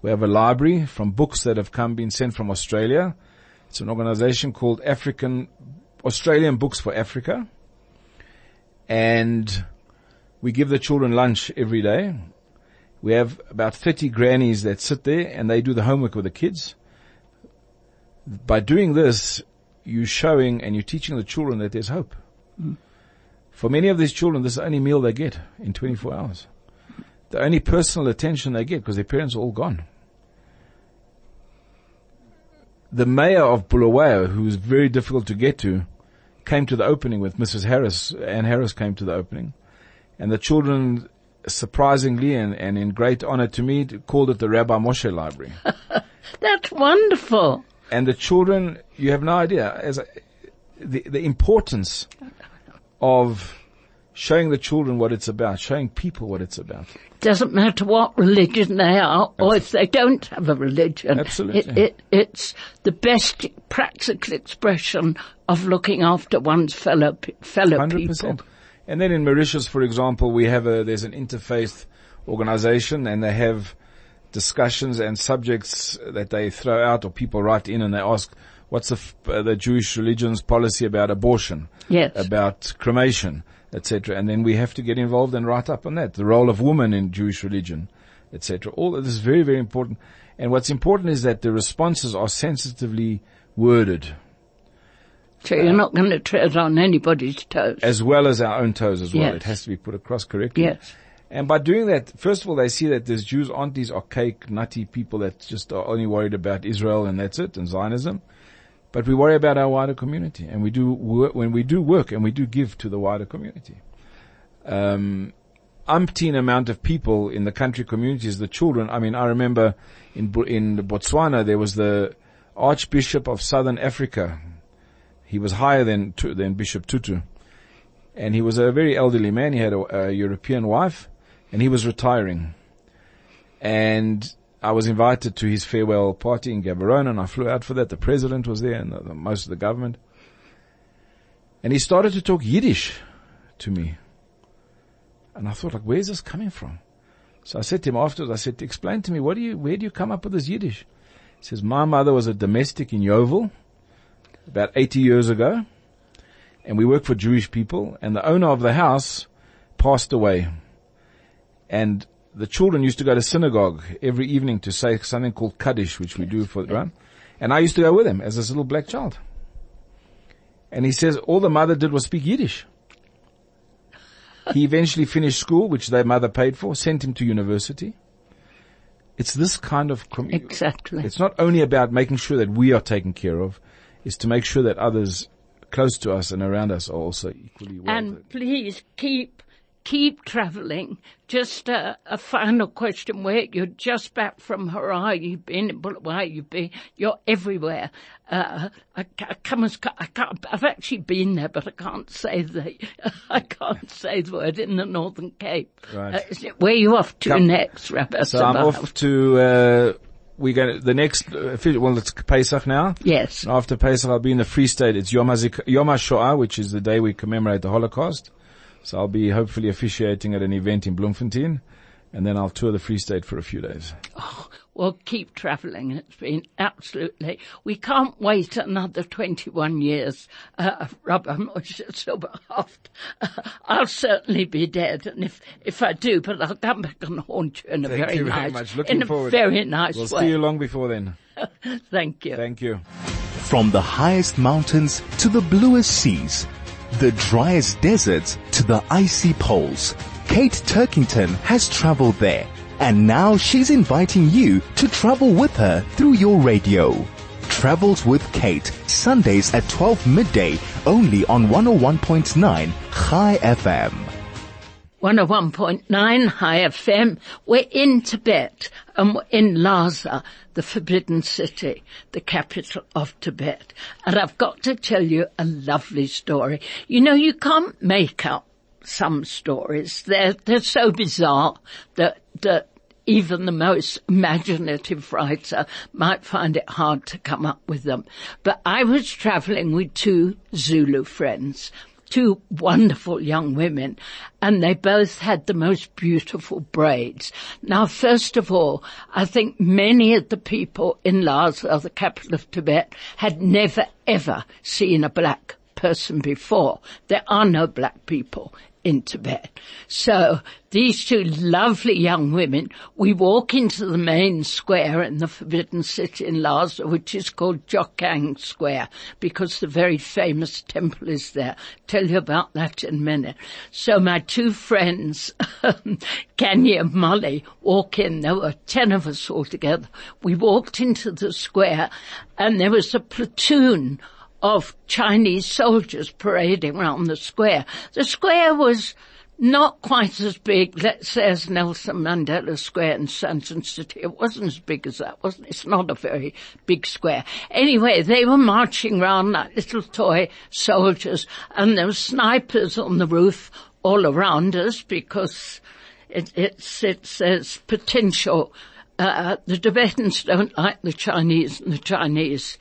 Speaker 3: We have a library from books that have come, been sent from Australia. It's an organization called African, Australian Books for Africa. And we give the children lunch every day. We have about 30 grannies that sit there and they do the homework with the kids. By doing this, you're showing and you're teaching the children that there's hope. Mm. For many of these children, this is the only meal they get in 24 hours. The only personal attention they get because their parents are all gone. The mayor of Bulawayo, who was very difficult to get to, came to the opening with Mrs. Harris. Anne Harris came to the opening. And the children, surprisingly and, and in great honor to me, called it the Rabbi Moshe Library.
Speaker 2: That's wonderful.
Speaker 3: and the children, you have no idea, as a, the, the importance of showing the children what it's about, showing people what it's about.
Speaker 2: Doesn't matter what religion they are, or if they don't have a religion.
Speaker 3: Absolutely.
Speaker 2: It, it, it's the best practical expression of looking after one's fellow fellow
Speaker 3: Hundred
Speaker 2: people.
Speaker 3: And then in Mauritius, for example, we have a there's an interfaith organization, and they have discussions and subjects that they throw out, or people write in and they ask, "What's the f- uh, the Jewish religion's policy about abortion,
Speaker 2: Yes.
Speaker 3: about cremation, etc.?" And then we have to get involved and write up on that. The role of women in Jewish religion, etc. All of this is very very important. And what's important is that the responses are sensitively worded.
Speaker 2: So you're not going to tread on anybody's toes.
Speaker 3: as well as our own toes as well.
Speaker 2: Yes.
Speaker 3: It has to be put across correctly.
Speaker 2: Yes.
Speaker 3: And by doing that, first of all, they see that these Jews aren't these archaic, nutty people that just are only worried about Israel and that's it, and Zionism. But we worry about our wider community, and we do work, when we do work and we do give to the wider community. Um, umpteen amount of people in the country communities, the children. I mean, I remember in in Botswana there was the Archbishop of Southern Africa. He was higher than than Bishop Tutu, and he was a very elderly man. He had a, a European wife, and he was retiring. And I was invited to his farewell party in Gaborone, and I flew out for that. The president was there, and the, the, most of the government. And he started to talk Yiddish to me. And I thought, like, where's this coming from? So I said to him afterwards, I said, explain to me, what do you, where do you come up with this Yiddish? He says, my mother was a domestic in Yeoville about 80 years ago. And we work for Jewish people and the owner of the house passed away. And the children used to go to synagogue every evening to say something called Kaddish, which we do for, the right? And I used to go with him as this little black child. And he says all the mother did was speak Yiddish. he eventually finished school, which their mother paid for, sent him to university. It's this kind of, com-
Speaker 2: Exactly.
Speaker 3: it's not only about making sure that we are taken care of, it's to make sure that others close to us and around us are also equally well.
Speaker 2: And please keep keep travelling. Just a, a final question: Where you're just back from Harare, you've been in Bulawayo, you've been, you're everywhere. Uh, I, I, come as, I can't, I've actually been there, but I can't say the I can't say the word in the Northern Cape.
Speaker 3: Right.
Speaker 2: Uh, is it, where are you off to
Speaker 3: Come-
Speaker 2: next, Rabbi?
Speaker 3: so I'm off to, uh, we going to, the next, uh, well, it's Pesach now.
Speaker 2: Yes.
Speaker 3: After Pesach, I'll be in the Free State. It's Yom, HaZik- Yom HaShoah, which is the day we commemorate the Holocaust. So I'll be hopefully officiating at an event in Bloemfontein. And then I'll tour the Free State for a few days.
Speaker 2: Well, keep travelling. It's been absolutely. We can't wait another 21 years, uh, Rabbi Moshe Silberhaft. Uh, I'll certainly be dead, and if if I do, but I'll come back and haunt you in a
Speaker 3: Thank
Speaker 2: very
Speaker 3: you very
Speaker 2: nice,
Speaker 3: much. Looking
Speaker 2: in a
Speaker 3: forward.
Speaker 2: very nice
Speaker 3: We'll
Speaker 2: way.
Speaker 3: see you long before then.
Speaker 2: Thank you.
Speaker 3: Thank you.
Speaker 1: From the highest mountains to the bluest seas, the driest deserts to the icy poles, Kate Turkington has traveled there. And now she's inviting you to travel with her through your radio. Travels with Kate, Sundays at 12 midday, only on 101.9 High FM.
Speaker 2: 101.9 High FM. We're in Tibet, and we're in Lhasa, the Forbidden City, the capital of Tibet. And I've got to tell you a lovely story. You know, you can't make up some stories. They're, they're so bizarre that, that uh, even the most imaginative writer might find it hard to come up with them. But I was traveling with two Zulu friends two wonderful young women and they both had the most beautiful braids. Now, first of all, I think many of the people in Lhasa, the capital of Tibet, had never ever seen a black person before. There are no black people in Tibet. So these two lovely young women, we walk into the main square in the Forbidden City in Lhasa, which is called Jokhang Square, because the very famous temple is there. Tell you about that in a minute. So my two friends, Kenya and Molly, walk in. There were ten of us all together. We walked into the square and there was a platoon of Chinese soldiers parading around the square. The square was not quite as big, let's say, as Nelson Mandela Square in Sandton City. It wasn't as big as that, wasn't it? It's not a very big square. Anyway, they were marching around like little toy soldiers and there were snipers on the roof all around us because it, it's, potential. Uh, the Tibetans don't like the Chinese and the Chinese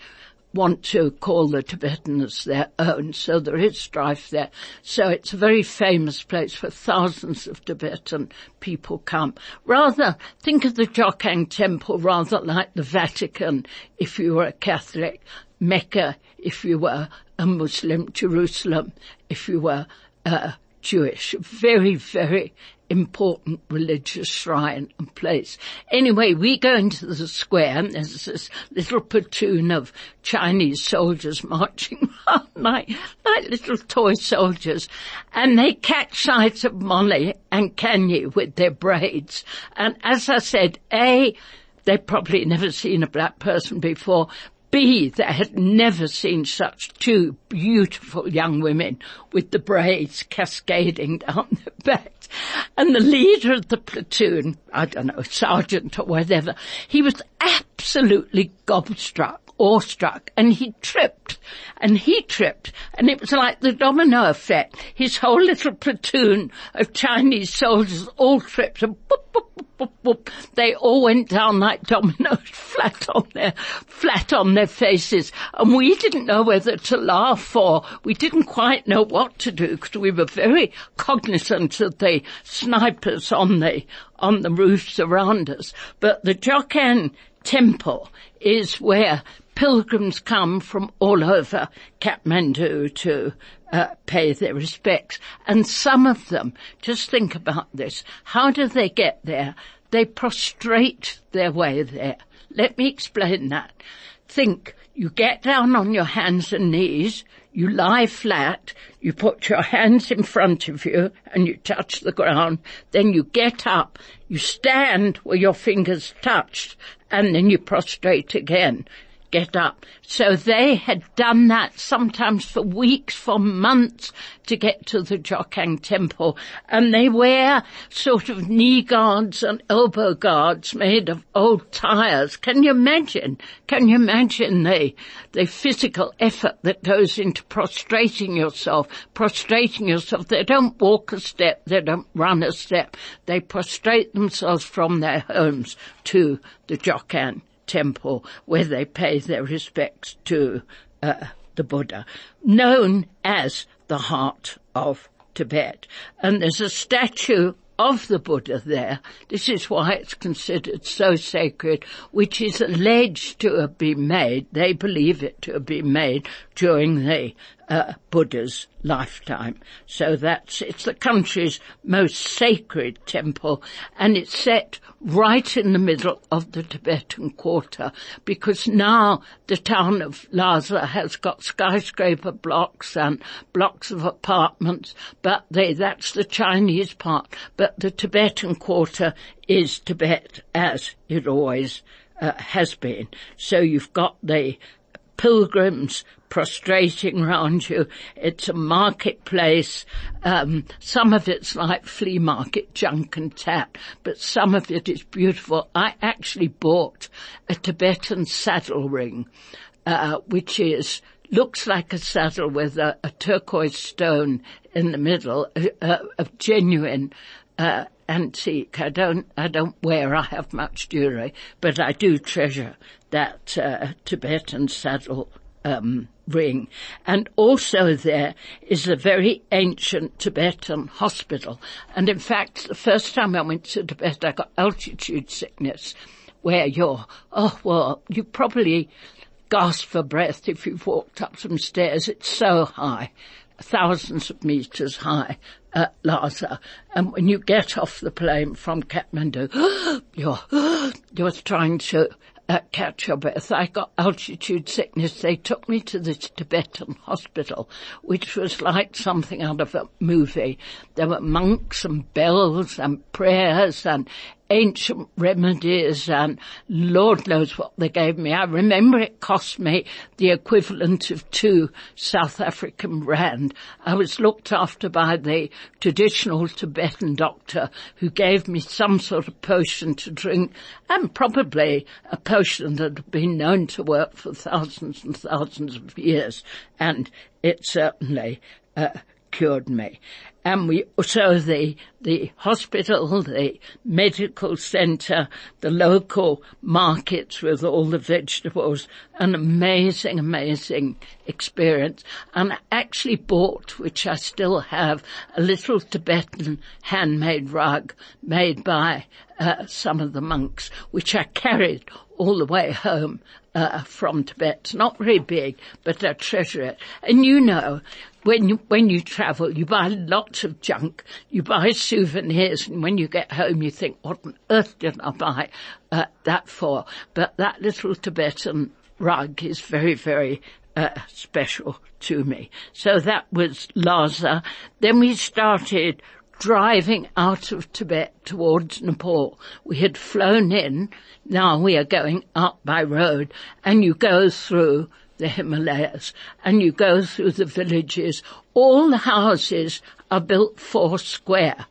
Speaker 2: want to call the Tibetans their own, so there is strife there. So it's a very famous place where thousands of Tibetan people come. Rather, think of the Jokhang Temple rather like the Vatican if you were a Catholic, Mecca if you were a Muslim, Jerusalem if you were uh, Jewish. Very, very important religious shrine and place. Anyway, we go into the square and there's this little platoon of Chinese soldiers marching around like, like little toy soldiers and they catch sight of Molly and Kenya with their braids. And as I said, A, they've probably never seen a black person before. B, they had never seen such two beautiful young women with the braids cascading down their backs. And the leader of the platoon, I don't know, sergeant or whatever, he was absolutely gobstruck awestruck and he tripped and he tripped and it was like the domino effect. His whole little platoon of Chinese soldiers all tripped and boop, boop, boop, boop. They all went down like dominoes flat on their, flat on their faces and we didn't know whether to laugh or we didn't quite know what to do because we were very cognizant of the snipers on the, on the roofs around us. But the Jokhang temple is where pilgrims come from all over Kathmandu to uh, pay their respects. And some of them, just think about this, how do they get there? They prostrate their way there. Let me explain that. Think, you get down on your hands and knees, you lie flat, you put your hands in front of you and you touch the ground, then you get up, you stand where your fingers touched, and then you prostrate again get up. So they had done that sometimes for weeks, for months to get to the Jokhang temple. And they wear sort of knee guards and elbow guards made of old tires. Can you imagine? Can you imagine the, the physical effort that goes into prostrating yourself, prostrating yourself? They don't walk a step, they don't run a step. They prostrate themselves from their homes to the Jokhang temple where they pay their respects to uh, the Buddha, known as the heart of Tibet. And there's a statue of the Buddha there. This is why it's considered so sacred, which is alleged to have been made, they believe it to have been made during the uh, Buddha's lifetime. So that's, it's the country's most sacred temple and it's set right in the middle of the Tibetan quarter because now the town of Lhasa has got skyscraper blocks and blocks of apartments, but they, that's the Chinese part, but the Tibetan quarter is Tibet as it always uh, has been. So you've got the pilgrims prostrating round you. It's a marketplace. Um, some of it's like flea market junk and tap, but some of it is beautiful. I actually bought a Tibetan saddle ring, uh, which is looks like a saddle with a, a turquoise stone in the middle, uh, of genuine uh, antique. I don't, I don't wear, I have much jewelry, but I do treasure that uh, Tibetan saddle um, ring. And also there is a very ancient Tibetan hospital. And in fact, the first time I went to Tibet, I got altitude sickness where you're, oh, well, you probably gasp for breath if you've walked up some stairs. It's so high, thousands of meters high at Lhasa. Uh, and when you get off the plane from Kathmandu, you're, you're trying to uh, catch your breath. I got altitude sickness. They took me to this Tibetan hospital, which was like something out of a movie. There were monks and bells and prayers and ancient remedies and Lord knows what they gave me. I remember it cost me the equivalent of two South African rand. I was looked after by the traditional Tibetan doctor who gave me some sort of potion to drink and probably a potion that had been known to work for thousands and thousands of years and it certainly uh, cured me and we so the the hospital, the medical centre, the local markets with all the vegetables, an amazing, amazing experience. And I actually bought, which I still have, a little Tibetan handmade rug made by uh, some of the monks, which I carried all the way home uh, from Tibet. Not very big, but I treasure it. And you know, when you, when you travel, you buy lots of junk, you buy souvenirs, and when you get home, you think, what on earth did I buy uh, that for? But that little Tibetan rug is very, very uh, special to me. So that was Lhasa. Then we started driving out of Tibet towards Nepal. We had flown in, now we are going up by road, and you go through the Himalayas, and you go through the villages. All the houses are built four square.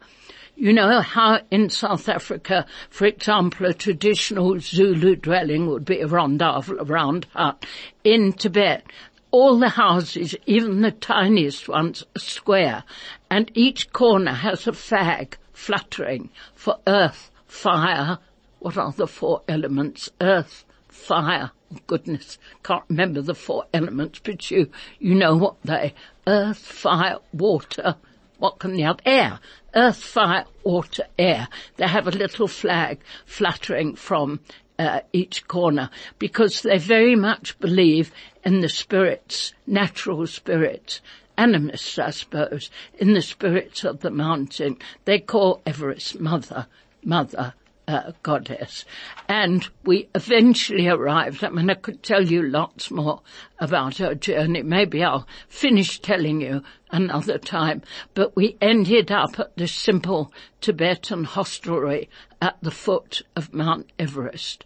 Speaker 2: You know how in South Africa, for example, a traditional Zulu dwelling would be a rondavel, a round hut. In Tibet, all the houses, even the tiniest ones, are square, and each corner has a flag fluttering for earth, fire. What are the four elements? Earth, fire. Goodness, can't remember the four elements, but you, you know what they, earth, fire, water, what can the other, air, earth, fire, water, air. They have a little flag fluttering from uh, each corner because they very much believe in the spirits, natural spirits, animists, I suppose, in the spirits of the mountain. They call Everest Mother, Mother, uh, goddess. And we eventually arrived. I mean, I could tell you lots more about our journey. Maybe I'll finish telling you another time. But we ended up at this simple Tibetan hostelry at the foot of Mount Everest.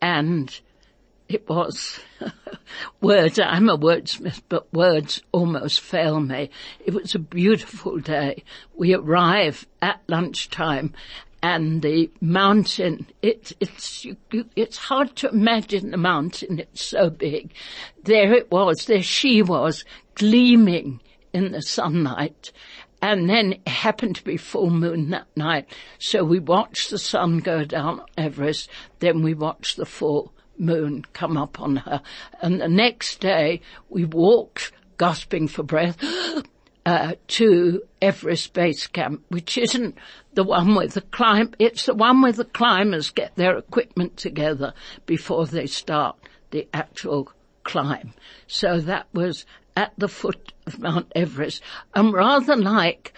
Speaker 2: And it was words. I'm a wordsmith, but words almost fail me. It was a beautiful day. We arrive at lunchtime and the mountain, it, it's, it's hard to imagine the mountain. It's so big. There it was, there she was, gleaming in the sunlight. And then it happened to be full moon that night. So we watched the sun go down Everest, then we watched the full moon come up on her. And the next day we walked, gasping for breath, uh, to Everest Base Camp, which isn't the one with the climb, it's the one where the climbers get their equipment together before they start the actual climb. So that was at the foot of Mount Everest. And rather like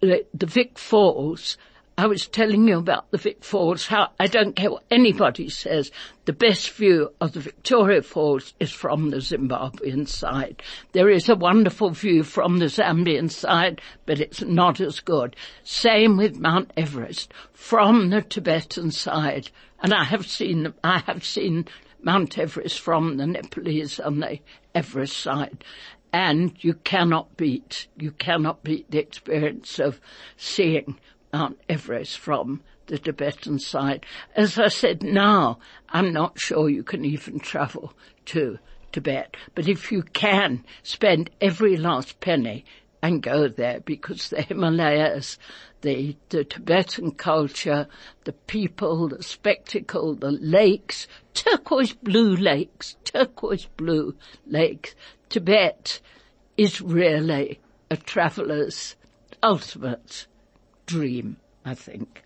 Speaker 2: the, the Vic Falls, I was telling you about the Vic Falls, how I don't care what anybody says, the best view of the Victoria Falls is from the Zimbabwean side. There is a wonderful view from the Zambian side, but it's not as good. Same with Mount Everest, from the Tibetan side. And I have seen, I have seen Mount Everest from the Nepalese on the Everest side. And you cannot beat, you cannot beat the experience of seeing Mount Everest from the Tibetan side. As I said, now I'm not sure you can even travel to Tibet, but if you can spend every last penny and go there because the Himalayas, the, the Tibetan culture, the people, the spectacle, the lakes, turquoise blue lakes, turquoise blue lakes. Tibet is really a traveler's ultimate dream, I think.